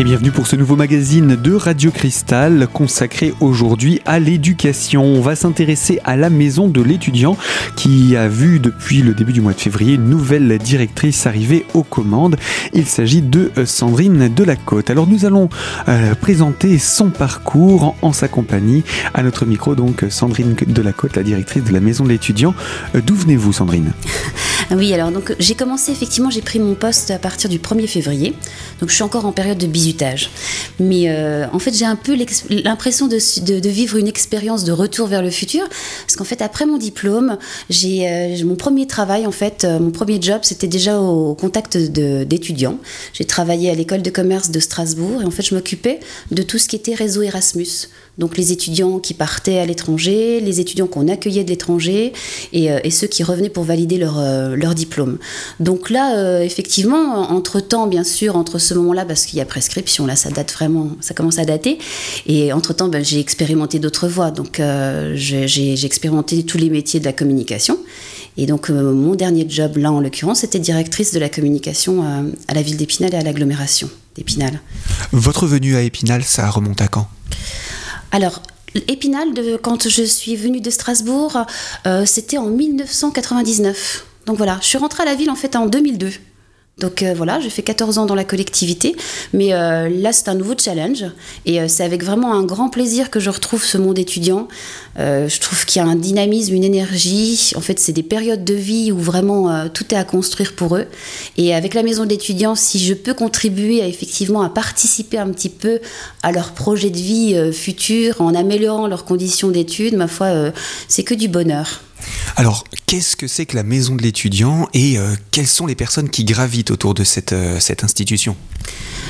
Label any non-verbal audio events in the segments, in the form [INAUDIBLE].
Et bienvenue pour ce nouveau magazine de Radio Cristal consacré aujourd'hui à l'éducation. On va s'intéresser à la maison de l'étudiant qui a vu depuis le début du mois de février une nouvelle directrice arriver aux commandes. Il s'agit de Sandrine Delacôte. Alors nous allons euh, présenter son parcours en, sa compagnie. À notre micro donc Sandrine Delacôte, la directrice de la maison de l'étudiant. Euh, d'où venez-vous Sandrine? [LAUGHS] Oui, alors donc j'ai commencé effectivement, j'ai pris mon poste à partir du 1er février. Donc je suis encore en période de mais euh, en fait, j'ai un peu l'impression de, vivre une expérience de retour vers le futur, parce qu'en fait, après mon diplôme, j'ai euh, mon premier travail, en fait, euh, mon premier job, c'était déjà au, contact d'étudiants. J'ai travaillé à l'école de commerce de Strasbourg, et en fait, je m'occupais de tout ce qui était réseau Erasmus donc les étudiants qui partaient à l'étranger, les étudiants qu'on accueillait de l'étranger et, et, ceux qui revenaient pour valider leur, leur diplôme. Donc là, effectivement, entre-temps, bien sûr, entre ce moment-là, parce qu'il y a presque Là, ça date vraiment, ça commence à dater. Et entre-temps, ben, j'ai expérimenté d'autres voies. Donc, euh, j'ai expérimenté tous les métiers de la communication. Et donc, euh, mon dernier job, là, en l'occurrence, c'était directrice de la communication euh, à la ville d'Épinal et à l'agglomération d'Épinal. Votre venue à Épinal, ça remonte à quand? Alors, Épinal, quand je suis venue de Strasbourg, c'était en 1999. Donc voilà, je suis rentrée à la ville en fait en 2002. Donc euh, voilà, j'ai fait 14 ans dans la collectivité, mais euh, là c'est un nouveau challenge et euh, c'est avec vraiment un grand plaisir que je retrouve ce monde étudiant. je trouve qu'il y a un dynamisme, une énergie. En fait, c'est des périodes de vie où vraiment tout est à construire pour eux. Et avec la maison d'étudiants, si je peux contribuer à, effectivement à participer un petit peu à leur projet de vie futur en améliorant leurs conditions d'études, ma foi, c'est que du bonheur. Alors, qu'est-ce que c'est que la maison de l'étudiant et euh, quelles sont les personnes qui gravitent autour de cette, euh, cette institution?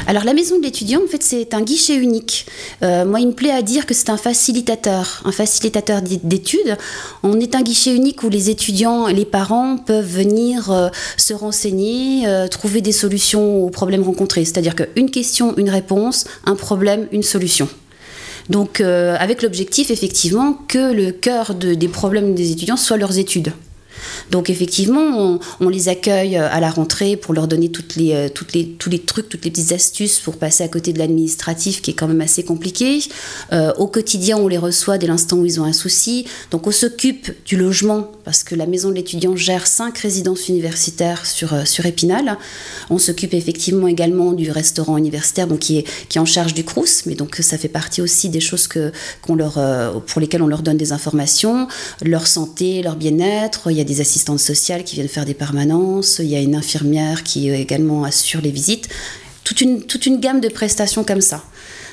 Alors la maison de l'étudiant, en fait, c'est un guichet unique. Euh, moi, il me plaît à dire que c'est un facilitateur, un facilitateur d'études. On est un guichet unique où les étudiants et les parents peuvent venir se renseigner, trouver des solutions aux problèmes rencontrés. C'est-à-dire qu'une question, une réponse, un problème, une solution. Donc, euh, avec l'objectif, effectivement, que le cœur des problèmes des étudiants soit leurs études. Donc effectivement, on, les accueille euh, à la rentrée pour leur donner toutes les, euh, toutes les, tous les trucs, toutes les petites astuces pour passer à côté de l'administratif qui est quand même assez compliqué. Euh, au quotidien, on les reçoit dès l'instant où ils ont un souci. Donc on s'occupe du logement parce que la maison de l'étudiant gère cinq résidences universitaires sur, sur Épinal. On s'occupe effectivement également du restaurant universitaire donc qui, est, qui en charge du CRUS, mais donc ça fait partie aussi des choses que, qu'on leur, pour lesquelles on leur donne des informations, leur santé, leur bien-être. Des assistantes sociales qui viennent faire des permanences, il y a une infirmière qui également assure les visites, toute une, gamme de prestations comme ça.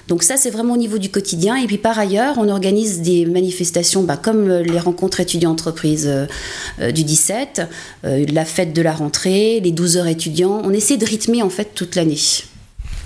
Donc ça, c'est vraiment au niveau du quotidien. Et puis par ailleurs, on organise des manifestations bah, comme les rencontres étudiants-entreprises euh, euh, du 17, euh, la fête de la rentrée, les 12 heures étudiants. On essaie de rythmer en fait toute l'année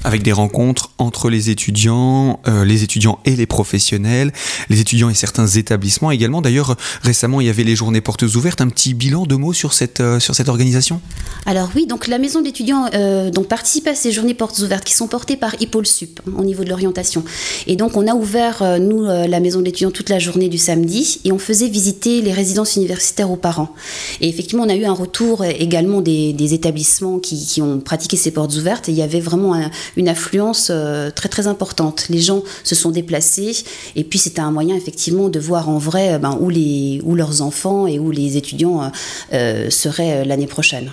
avec des rencontres entre les étudiants, euh, les étudiants et les professionnels, les étudiants et certains établissements également. D'ailleurs, récemment, il y avait les journées portes ouvertes. Un petit bilan de mots sur cette, euh, sur cette organisation? Alors oui, donc la maison d'étudiants euh, donc participe à ces journées portes ouvertes qui sont portées par Hippol Sup hein, au niveau de l'orientation. Et donc on a ouvert, nous, la maison d'étudiants toute la journée du samedi et on faisait visiter les résidences universitaires aux parents. Et effectivement, on a eu un retour également des, des établissements qui, qui, ont pratiqué ces portes ouvertes et il y avait vraiment un, une affluence euh, très très importante. Les gens se sont déplacés et puis c'était un moyen effectivement de voir en vrai euh, ben, où, les, où leurs enfants et où les étudiants euh, seraient l'année prochaine.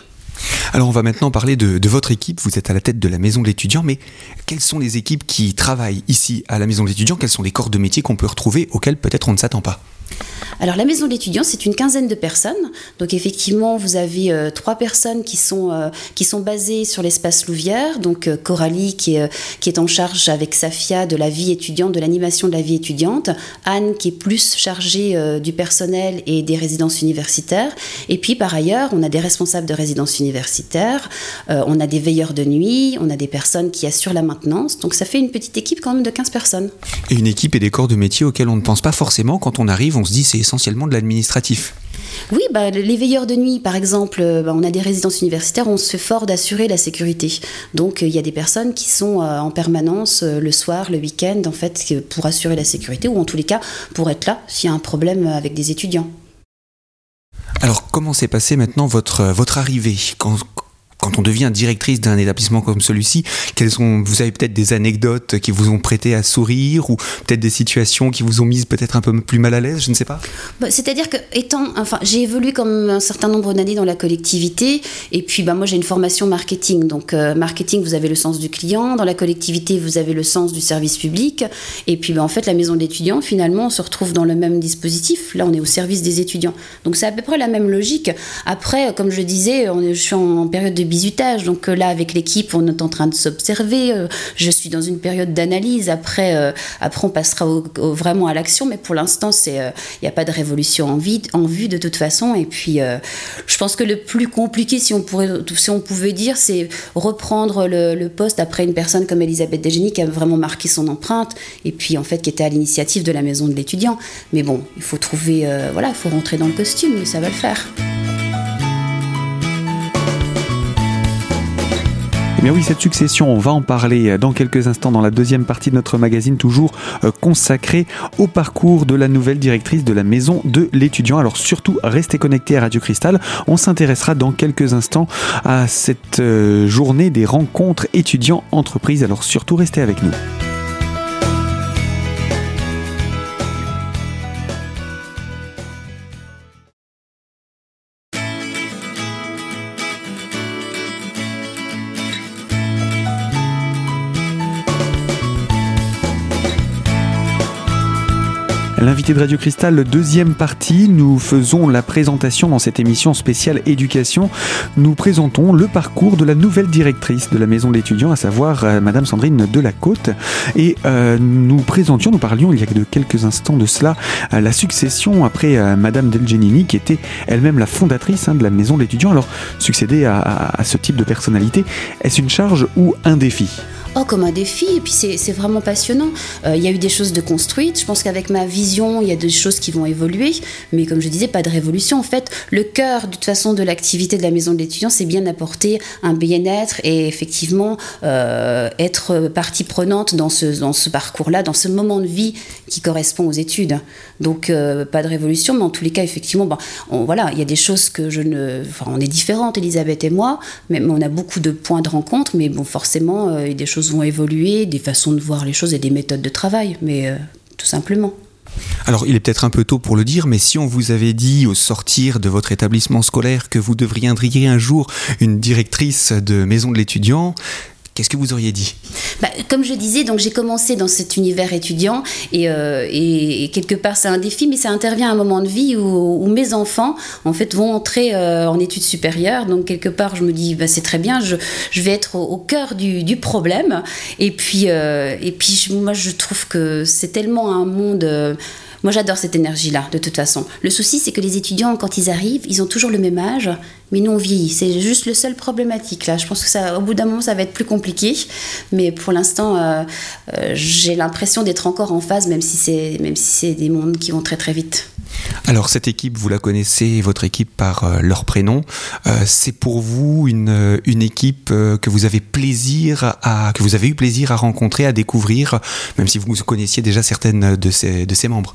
Alors on va maintenant parler de, de, votre équipe. Vous êtes à la tête de la maison de l'étudiant, mais quelles sont les équipes qui travaillent ici à la maison de l'étudiant? Quels sont les corps de métier qu'on peut retrouver auxquels peut-être on ne s'attend pas? Alors la maison d'étudiants, c'est une quinzaine de personnes. Donc effectivement, vous avez euh, trois personnes qui sont, euh, qui sont basées sur l'espace Louvière. Donc euh, Coralie qui est, qui est en charge avec Safia de la vie étudiante, de l'animation de la vie étudiante. Anne qui est plus chargée du personnel et des résidences universitaires. Et puis par ailleurs, on a des responsables de résidences universitaires, on a des veilleurs de nuit, on a des personnes qui assurent la maintenance. Donc ça fait une petite équipe quand même de 15 personnes. Et une équipe et des corps de métier auxquels on ne pense pas forcément quand on arrive, on se dit c'est essentiellement de l'administratif. Oui, bah, les veilleurs de nuit, par exemple, euh, bah, on a des résidences universitaires, on se fait fort d'assurer la sécurité. Donc, euh, il y a des personnes qui sont euh, en permanence le soir, le week-end, en fait, pour assurer la sécurité, ou en tous les cas, pour être là s'il y a un problème avec des étudiants. Alors, comment s'est passée maintenant votre, votre arrivée? Quand, quand on devient directrice d'un établissement comme celui-ci, quelles sont, vous avez peut-être des anecdotes qui vous ont prêté à sourire ou peut-être des situations qui vous ont mise peut-être un peu plus mal à l'aise, je ne sais pas. Bah, c'est-à-dire que étant, enfin, j'ai évolué comme un certain nombre d'années dans la collectivité et puis bah, moi j'ai une formation marketing. Donc euh, marketing, vous avez le sens du client, dans la collectivité, vous avez le sens du service public et puis bah, en fait la maison d'étudiants, finalement, on se retrouve dans le même dispositif. Là, on est au service des étudiants. Donc c'est à peu près la même logique. Après, comme je disais, je suis en période de bisutage. Donc euh, là, avec l'équipe, on est en train de s'observer. Euh, je suis dans une période d'analyse. Après, euh, après, on passera vraiment à l'action. Mais pour l'instant, il n'y a pas de révolution en, vue, de toute façon. Et puis, je pense que le plus compliqué, si on, pourrait, si on pouvait dire, c'est reprendre le, poste après une personne comme Elisabeth Degeni qui a vraiment marqué son empreinte. Et puis, en fait, qui était à l'initiative de la maison de l'étudiant. Mais bon, il faut trouver, voilà, il faut rentrer dans le costume, mais ça va le faire. Eh bien oui, cette succession, on va en parler dans quelques instants dans la deuxième partie de notre magazine, toujours euh, consacrée au parcours de la nouvelle directrice de la maison de l'étudiant. Alors surtout, restez connectés à Radio Cristal. On s'intéressera dans quelques instants à cette euh, journée des rencontres étudiants-entreprises. Alors surtout, restez avec nous. L'invité de Radio Cristal, deuxième partie, nous faisons la présentation dans cette émission spéciale éducation. Nous présentons le parcours de la nouvelle directrice de la maison de l'étudiant, à savoir euh, Madame Sandrine Delacôte. Et euh, nous présentions, nous parlions il y a de quelques instants de cela, euh, la succession après Madame Delgenini, qui était elle-même la fondatrice hein, de la maison de l'étudiant. Alors, succéder à ce type de personnalité, est-ce une charge ou un défi? Oh, comme un défi. Et puis c'est vraiment passionnant. Euh, il y a eu des choses de construites. Je pense qu'avec ma vision, il y a des choses qui vont évoluer. Mais comme je disais, pas de révolution. En fait, le cœur, de toute façon, de l'activité de la maison de l'étudiant, c'est bien d'apporter un bien-être et effectivement euh, être partie prenante dans ce, dans ce parcours-là, dans ce moment de vie qui correspond aux études. Donc, euh, pas de révolution, mais en tous les cas, effectivement, bon, voilà, il y a des choses que je ne. Enfin, on est différentes, Elisabeth et moi, mais on a beaucoup de points de rencontre, mais bon, forcément, il y a des choses vont évoluer, des façons de voir les choses et des méthodes de travail, mais euh, tout simplement. Alors, il est peut-être un peu tôt pour le dire, mais si on vous avait dit au sortir de votre établissement scolaire que vous devriez un jour une directrice de maison de l'étudiant, Qu'est-ce que vous auriez dit? Bah, Comme je disais, donc j'ai commencé dans cet univers étudiant et, euh, et, quelque part c'est un défi, mais ça intervient à un moment de vie où, mes enfants en fait vont entrer euh, en études supérieures. Donc quelque part je me dis bah, c'est très bien, je, vais être au, cœur du, du, problème. Et puis, euh, et puis moi je trouve que c'est tellement un monde moi, j'adore cette énergie-là, de toute façon. Le souci, c'est que les étudiants, quand ils arrivent, ils ont toujours le même âge, mais nous, on vieillit. C'est juste le seul problématique, là. Je pense que ça, au bout d'un moment, ça va être plus compliqué. Mais pour l'instant, euh, euh, j'ai l'impression d'être encore en phase, même si c'est, si des mondes qui vont très, très vite. Alors cette équipe, vous la connaissez, votre équipe par euh, leur prénom. c'est pour vous une, une équipe que vous avez plaisir à que vous avez eu plaisir à rencontrer, à découvrir, même si vous connaissiez déjà certaines de de ses membres?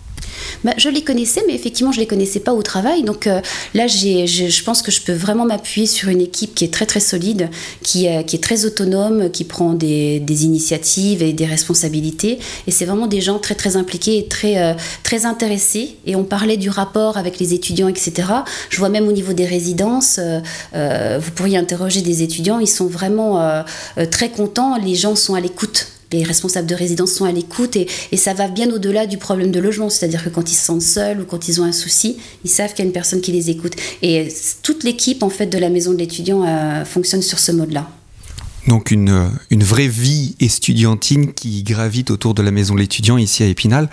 Bah, je les connaissais, mais effectivement, je ne les connaissais pas au travail. Donc euh, là, je pense que je peux vraiment m'appuyer sur une équipe qui est très très solide, qui, euh, est très autonome, qui prend des, des, initiatives et des responsabilités. Et c'est vraiment des gens très très impliqués et très, euh, très intéressés. Et on parlait du rapport avec les étudiants, etc. Je vois même au niveau des résidences, vous pourriez interroger des étudiants, ils sont vraiment très contents, les gens sont à l'écoute les responsables de résidence sont à l'écoute et, ça va bien au-delà du problème de logement. C'est-à-dire que quand ils se sentent seuls ou quand ils ont un souci, ils savent qu'il y a une personne qui les écoute. Et toute l'équipe en fait de la maison de l'étudiant euh, fonctionne sur ce mode-là. Donc une, une vraie vie estudiantine qui gravite autour de la maison de l'étudiant ici à Épinal.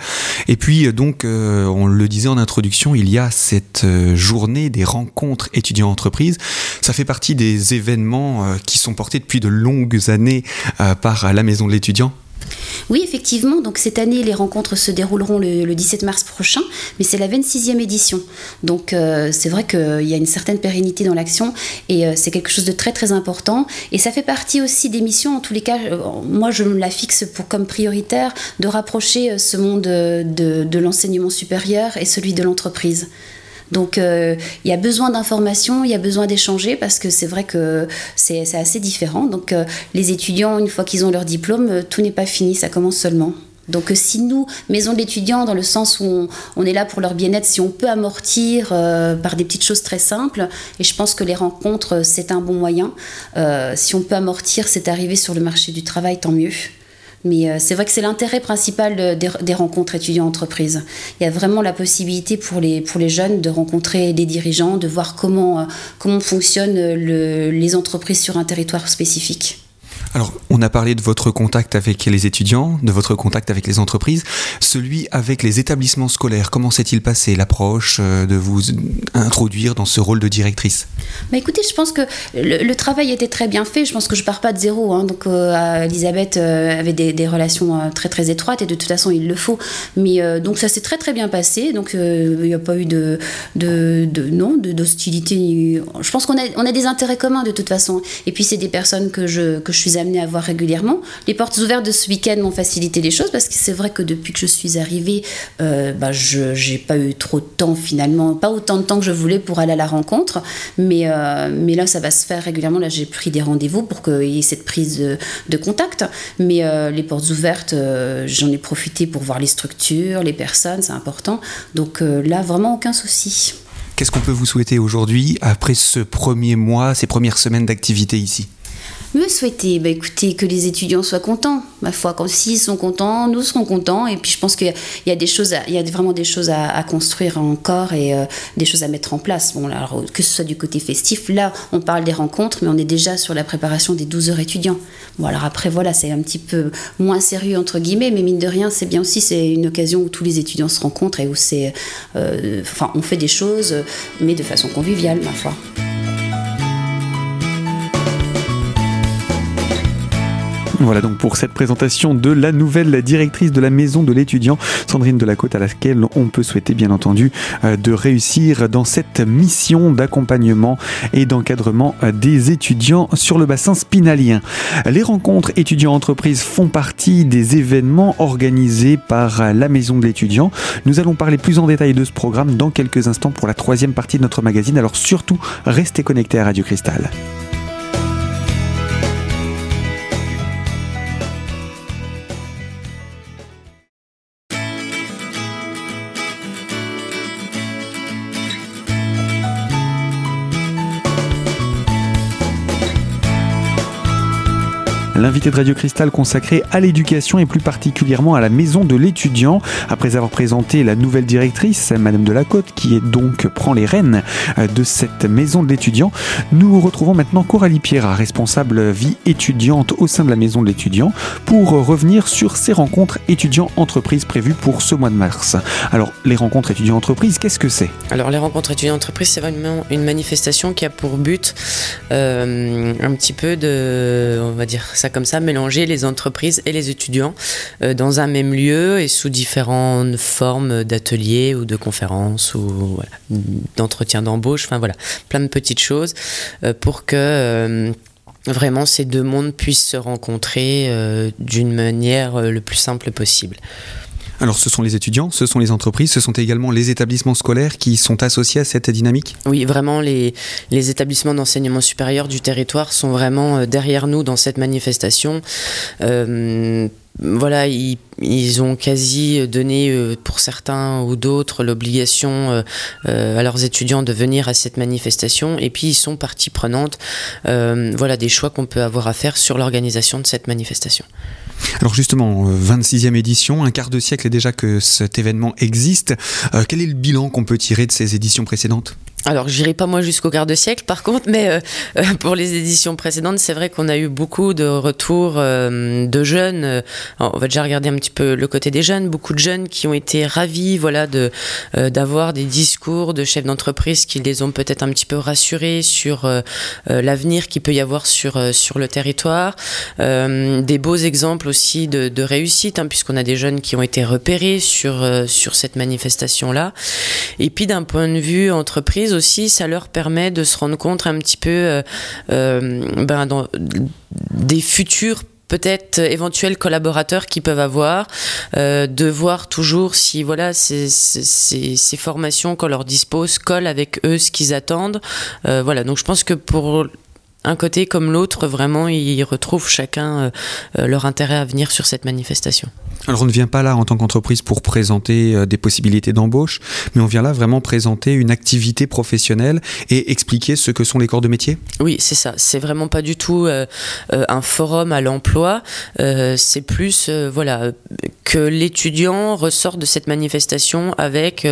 Et puis euh, donc, euh, on le disait en introduction, il y a cette journée des rencontres étudiants-entreprises. Ça fait partie des événements qui sont portés depuis de longues années par la maison de l'étudiant. Oui, effectivement. Donc cette année, les rencontres se dérouleront le, 17 mars prochain, mais c'est la 26e édition. Donc euh, c'est vrai qu'il y a une certaine pérennité dans l'action et euh, c'est quelque chose de très très important. Et ça fait partie aussi des missions, en tous les cas, euh, moi je me la fixe pour comme prioritaire de rapprocher ce monde de l'enseignement supérieur et celui de l'entreprise. Donc il y a besoin d'informations, il y a besoin d'échanger parce que c'est vrai que c'est assez différent. Donc les étudiants, une fois qu'ils ont leur diplôme, tout n'est pas fini, ça commence seulement. Donc si nous, maison d'étudiants, dans le sens où on, est là pour leur bien-être, si on peut amortir euh, par des petites choses très simples, et je pense que les rencontres, c'est un bon moyen, euh, si on peut amortir, c'est arriver sur le marché du travail, tant mieux. Mais euh, c'est vrai que c'est l'intérêt principal des, rencontres étudiants-entreprises. Il y a vraiment la possibilité pour les, pour les jeunes de rencontrer des dirigeants, de voir comment, comment fonctionnent les entreprises sur un territoire spécifique. Alors, on a parlé de votre contact avec les étudiants, de votre contact avec les entreprises, celui avec les établissements scolaires. Comment s'est-il passé l'approche euh, de vous introduire dans ce rôle de directrice? Bah Écoutez, je pense que le, travail était très bien fait. Je pense que je pars pas de zéro. Hein. Donc, euh, Elisabeth euh, avait des, relations très très étroites et de toute façon, il le faut. Mais donc, ça s'est très très bien passé. Donc, il n'y a pas eu de, de, de d'hostilité. Je pense qu'on a, on a des intérêts communs de toute façon. Et puis, c'est des personnes que je, que je suis amenée à voir régulièrement. Les portes ouvertes de ce week-end m'ont facilité les choses parce que c'est vrai que depuis que je suis arrivée, euh, bah, je n'ai pas eu trop de temps finalement, pas autant de temps que je voulais pour aller à la rencontre. Mais, euh, mais là, ça va se faire régulièrement. Là, j'ai pris des rendez-vous pour qu'il y ait cette prise de, contact. Mais euh, les portes ouvertes, j'en ai profité pour voir les structures, les personnes, c'est important. Donc là, vraiment aucun souci. Qu'est-ce qu'on peut vous souhaiter aujourd'hui après ce premier mois, ces premières semaines d'activité ici? Me souhaiter bah, écoutez, que les étudiants soient contents. Ma foi, quand s'ils sont contents, nous serons contents. Et puis je pense qu'il y a des choses, il y a vraiment des choses à, construire encore et euh, des choses à mettre en place. Bon, alors, que ce soit du côté festif, là, on parle des rencontres, mais on est déjà sur la préparation des 12 heures étudiants. Bon, alors après, voilà, c'est un petit peu moins sérieux, entre guillemets, mais mine de rien, c'est bien aussi, c'est une occasion où tous les étudiants se rencontrent et où c'est. Euh, on fait des choses, mais de façon conviviale, ma foi. Voilà donc pour cette présentation de la nouvelle directrice de la maison de l'étudiant, Sandrine Delacote, à laquelle on peut souhaiter bien entendu euh, de réussir dans cette mission d'accompagnement et d'encadrement euh, des étudiants sur le bassin spinalien. Les rencontres étudiants-entreprises font partie des événements organisés par la maison de l'étudiant. Nous allons parler plus en détail de ce programme dans quelques instants pour la troisième partie de notre magazine. Alors surtout, restez connectés à Radio Cristal. L'invité de Radio Cristal consacré à l'éducation et plus particulièrement à la maison de l'étudiant. Après avoir présenté la nouvelle directrice, Madame Delacote, qui donc prend les rênes euh, de cette maison de l'étudiant, nous retrouvons maintenant Coralie Pierra, responsable vie étudiante au sein de la maison de l'étudiant, pour revenir sur ces rencontres étudiants-entreprises prévues pour ce mois de mars. Alors, les rencontres étudiants-entreprises, qu'est-ce que c'est? Alors, les rencontres étudiants-entreprises, c'est vraiment une manifestation qui a pour but euh, un petit peu de, on va dire ça comme ça, mélanger les entreprises et les étudiants euh, dans un même lieu et sous différentes formes d'ateliers ou de conférences ou d'entretien d'embauche, enfin voilà, plein de petites choses euh, pour que euh, vraiment ces deux mondes puissent se rencontrer d'une manière le plus simple possible. Alors ce sont les étudiants, ce sont les entreprises, ce sont également les établissements scolaires qui sont associés à cette dynamique? Oui, vraiment, les, établissements d'enseignement supérieur du territoire sont vraiment euh, derrière nous dans cette manifestation. Euh, voilà, ils, ont quasi donné euh, pour certains ou d'autres l'obligation à leurs étudiants de venir à cette manifestation et puis ils sont partie prenante voilà, des choix qu'on peut avoir à faire sur l'organisation de cette manifestation. Alors justement, 26e euh, édition, un quart de siècle déjà que cet événement existe. Euh, quel est le bilan qu'on peut tirer de ces éditions précédentes? Alors, j'irai pas moi jusqu'au quart de siècle, par contre, mais euh, euh, pour les éditions précédentes, c'est vrai qu'on a eu beaucoup de retours euh, de jeunes. on va déjà regarder un petit peu le côté des jeunes. Beaucoup de jeunes qui ont été ravis, voilà, de d'avoir des discours de chefs d'entreprise qui les ont peut-être un petit peu rassurés sur l'avenir qu'il peut y avoir sur sur le territoire. des beaux exemples aussi de, de réussite, hein, puisqu'on a des jeunes qui ont été repérés sur sur cette manifestation là. Et puis d'un point de vue entreprise aussi, ça leur permet de se rendre compte un petit peu euh, euh, ben, des futurs peut-être éventuels collaborateurs qu'ils peuvent avoir, de voir toujours si voilà ces, formations qu'on leur dispose collent avec eux ce qu'ils attendent. voilà, donc je pense que pour un côté comme l'autre, vraiment, ils retrouvent chacun leur intérêt à venir sur cette manifestation. Alors on ne vient pas là en tant qu'entreprise pour présenter euh, des possibilités d'embauche, mais on vient là vraiment présenter une activité professionnelle et expliquer ce que sont les corps de métier Oui, c'est ça. C'est vraiment pas du tout euh, euh, un forum à l'emploi. c'est plus voilà que l'étudiant ressort de cette manifestation avec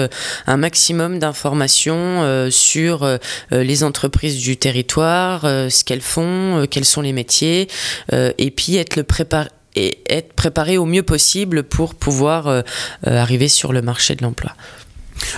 un maximum d'informations sur les entreprises du territoire, ce qu'elles font, quels sont les métiers, et puis être le préparé et être préparé au mieux possible pour pouvoir euh, euh, arriver sur le marché de l'emploi.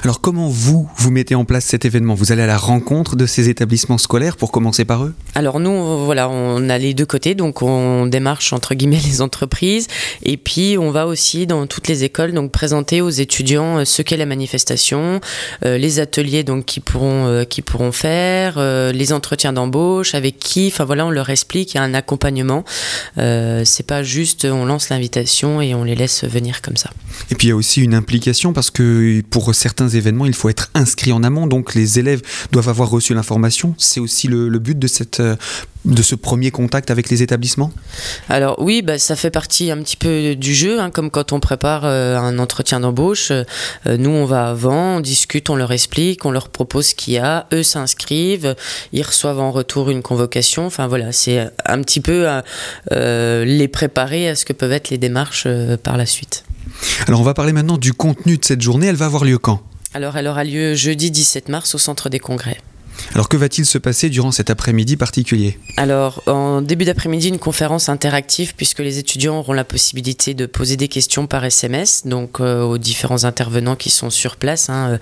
Alors comment vous, vous mettez en place cet événement? Vous allez à la rencontre de ces établissements scolaires pour commencer par eux? Alors nous, voilà, on a les deux côtés, donc on démarche entre guillemets [LAUGHS] les entreprises et puis on va aussi dans toutes les écoles donc présenter aux étudiants euh, ce qu'est la manifestation, euh, les ateliers donc qui pourront euh, qui pourront faire, les entretiens d'embauche avec qui, enfin voilà, on leur explique, il y a un accompagnement. c'est pas juste on lance l'invitation et on les laisse venir comme ça. Et puis il y a aussi une implication parce que pour certains certains événements, il faut être inscrit en amont, donc les élèves doivent avoir reçu l'information. C'est aussi le, but de cette euh, de ce premier contact avec les établissements? Alors oui, bah, ça fait partie un petit peu du jeu, hein, comme quand on prépare euh, un entretien d'embauche. Euh, nous, on va avant, on discute, on leur explique, on leur propose ce qu'il y a, eux s'inscrivent, ils reçoivent en retour une convocation. Enfin voilà, c'est un petit peu les préparer à ce que peuvent être les démarches par la suite. Alors on va parler maintenant du contenu de cette journée. Elle va avoir lieu quand? Alors elle aura lieu jeudi 17 mars au centre des congrès. Alors que va-t-il se passer durant cet après-midi particulier? Alors en début d'après-midi, une conférence interactive puisque les étudiants auront la possibilité de poser des questions par SMS, donc euh, aux différents intervenants qui sont sur place, hein, euh,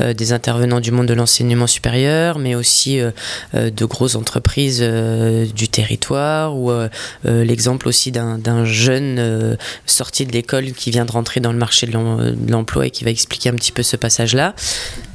euh, des intervenants du monde de l'enseignement supérieur, mais aussi de grosses entreprises du territoire ou l'exemple aussi d'un jeune sorti de l'école qui vient de rentrer dans le marché de l'emploi et qui va expliquer un petit peu ce passage-là.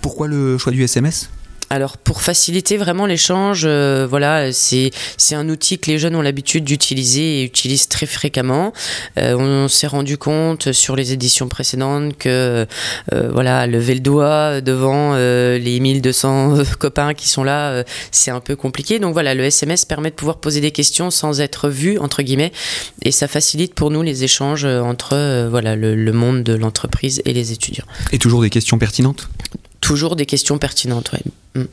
Pourquoi le choix du SMS alors pour faciliter vraiment l'échange, euh, voilà, c'est un outil que les jeunes ont l'habitude d'utiliser et utilisent très fréquemment. Euh, on s'est rendu compte sur les éditions précédentes que euh, voilà, lever le doigt devant les 1200 [LAUGHS] copains qui sont là, c'est un peu compliqué. Donc voilà, le SMS permet de pouvoir poser des questions sans être vu entre guillemets et ça facilite pour nous les échanges entre voilà le monde de l'entreprise et les étudiants. Et toujours des questions pertinentes? Toujours des questions pertinentes. Mm.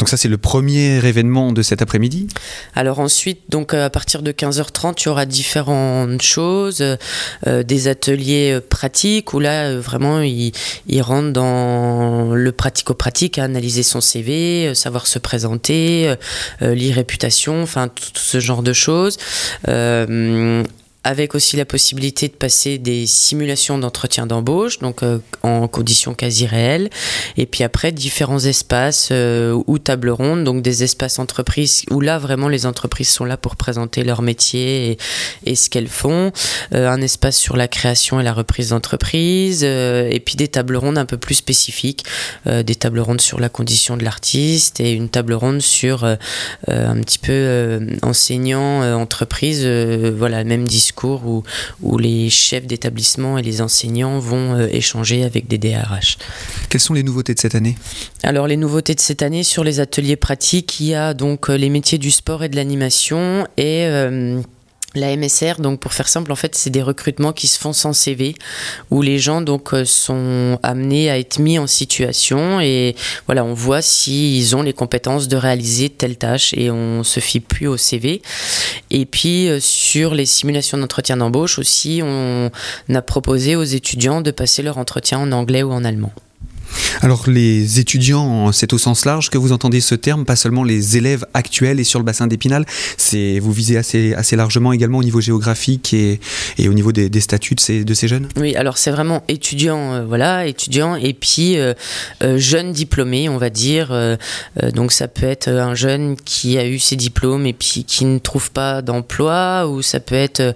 Donc ça c'est le premier événement de cet après-midi? Alors ensuite, donc euh, à partir de 15h30, il y aura différentes choses, euh, des ateliers euh, pratiques où là vraiment ils, rentrent dans le pratico-pratique, analyser son CV, savoir se présenter, l'irréputation, enfin tout ce genre de choses avec aussi la possibilité de passer des simulations d'entretien d'embauche, donc euh, en conditions quasi réelles, et puis après différents espaces euh, ou tables rondes, donc des espaces entreprises où là vraiment les entreprises sont là pour présenter leur métier et, ce qu'elles font, euh, un espace sur la création et la reprise d'entreprise, et puis des tables rondes un peu plus spécifiques, des tables rondes sur la condition de l'artiste et une table ronde sur un petit peu enseignant entreprise, voilà même discours cours où, où les chefs d'établissement et les enseignants vont euh, échanger avec des DRH. Quelles sont les nouveautés de cette année? Alors les nouveautés de cette année sur les ateliers pratiques, il y a donc euh, les métiers du sport et de l'animation et euh, la MSR, donc pour faire simple, en fait, c'est des recrutements qui se font sans CV, où les gens donc euh, sont amenés à être mis en situation et voilà, on voit s'ils ont les compétences de réaliser telle tâche et on se fie plus au CV. Et puis euh, sur les simulations d'entretien d'embauche aussi, on a proposé aux étudiants de passer leur entretien en anglais ou en allemand. Alors les étudiants, c'est au sens large que vous entendez ce terme, pas seulement les élèves actuels et sur le bassin d'Épinal, c'est vous visez assez, assez largement également au niveau géographique et, et au niveau des, statuts de ces, de ces, jeunes? Oui, alors c'est vraiment étudiants, euh, voilà, étudiants et puis euh, euh, jeunes diplômés, on va dire. donc ça peut être un jeune qui a eu ses diplômes et puis qui ne trouve pas d'emploi, ou ça peut être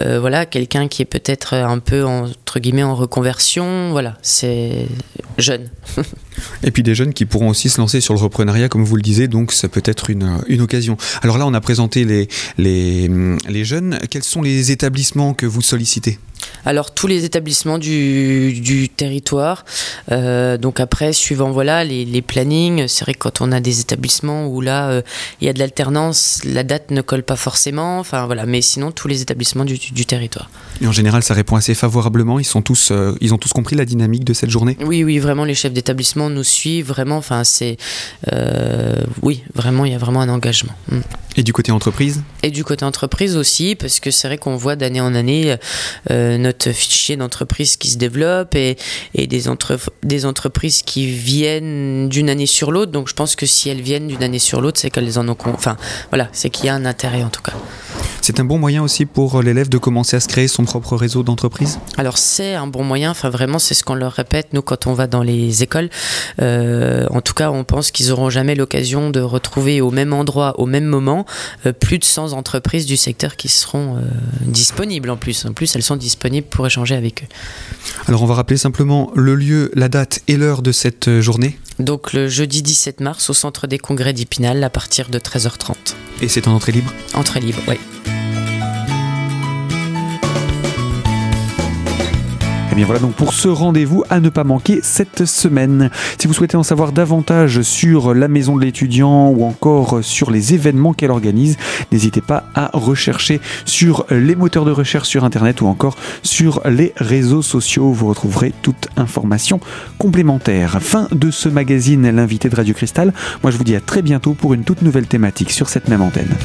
voilà quelqu'un qui est peut-être un peu entre guillemets en reconversion, voilà, c'est jeune. jeune. [LAUGHS] Et puis des jeunes qui pourront aussi se lancer sur le reprenariat, comme vous le disiez, donc ça peut être une, une occasion. Alors là, on a présenté les, les, les jeunes. Quels sont les établissements que vous sollicitez? Alors tous les établissements du, du territoire. Euh, donc après, suivant voilà les, les plannings, c'est vrai que quand on a des établissements où là euh, il y a de l'alternance, la date ne colle pas forcément. Enfin voilà, mais sinon tous les établissements du, du territoire. Et en général, ça répond assez favorablement. Ils sont tous, euh, ils ont tous compris la dynamique de cette journée? Oui, oui, vraiment les chefs d'établissement nous suivent vraiment. Enfin c'est, euh, oui, vraiment il y a vraiment un engagement. Mm. Et du côté entreprise? Et du côté entreprise aussi, parce que c'est vrai qu'on voit d'année en année euh, notre fichier d'entreprise qui se développe et, et des, entre, des entreprises qui viennent d'une année sur l'autre. Donc je pense que si elles viennent d'une année sur l'autre, c'est qu'elles en ont. Enfin, voilà, c'est qu'il y a un intérêt en tout cas. C'est un bon moyen aussi pour l'élève de commencer à se créer son propre réseau d'entreprise? Alors c'est un bon moyen, enfin vraiment c'est ce qu'on leur répète nous quand on va dans les écoles. Euh, en tout cas on pense qu'ils n'auront jamais l'occasion de retrouver au même endroit, au même moment, euh, plus de 100 entreprises du secteur qui seront euh, disponibles en plus. En plus elles sont disponibles pour échanger avec eux. Alors on va rappeler simplement le lieu, la date et l'heure de cette journée Donc le jeudi 17 mars au centre des congrès d'Ipinal à partir de 13h30. Et c'est en entrée libre? Entrée libre, oui. Bien voilà donc pour ce rendez-vous à ne pas manquer cette semaine. Si vous souhaitez en savoir davantage sur la maison de l'étudiant ou encore sur les événements qu'elle organise, n'hésitez pas à rechercher sur les moteurs de recherche sur internet ou encore sur les réseaux sociaux. Vous retrouverez toute information complémentaire. Fin de ce magazine, l'invité de Radio Cristal. Moi je vous dis à très bientôt pour une toute nouvelle thématique sur cette même antenne.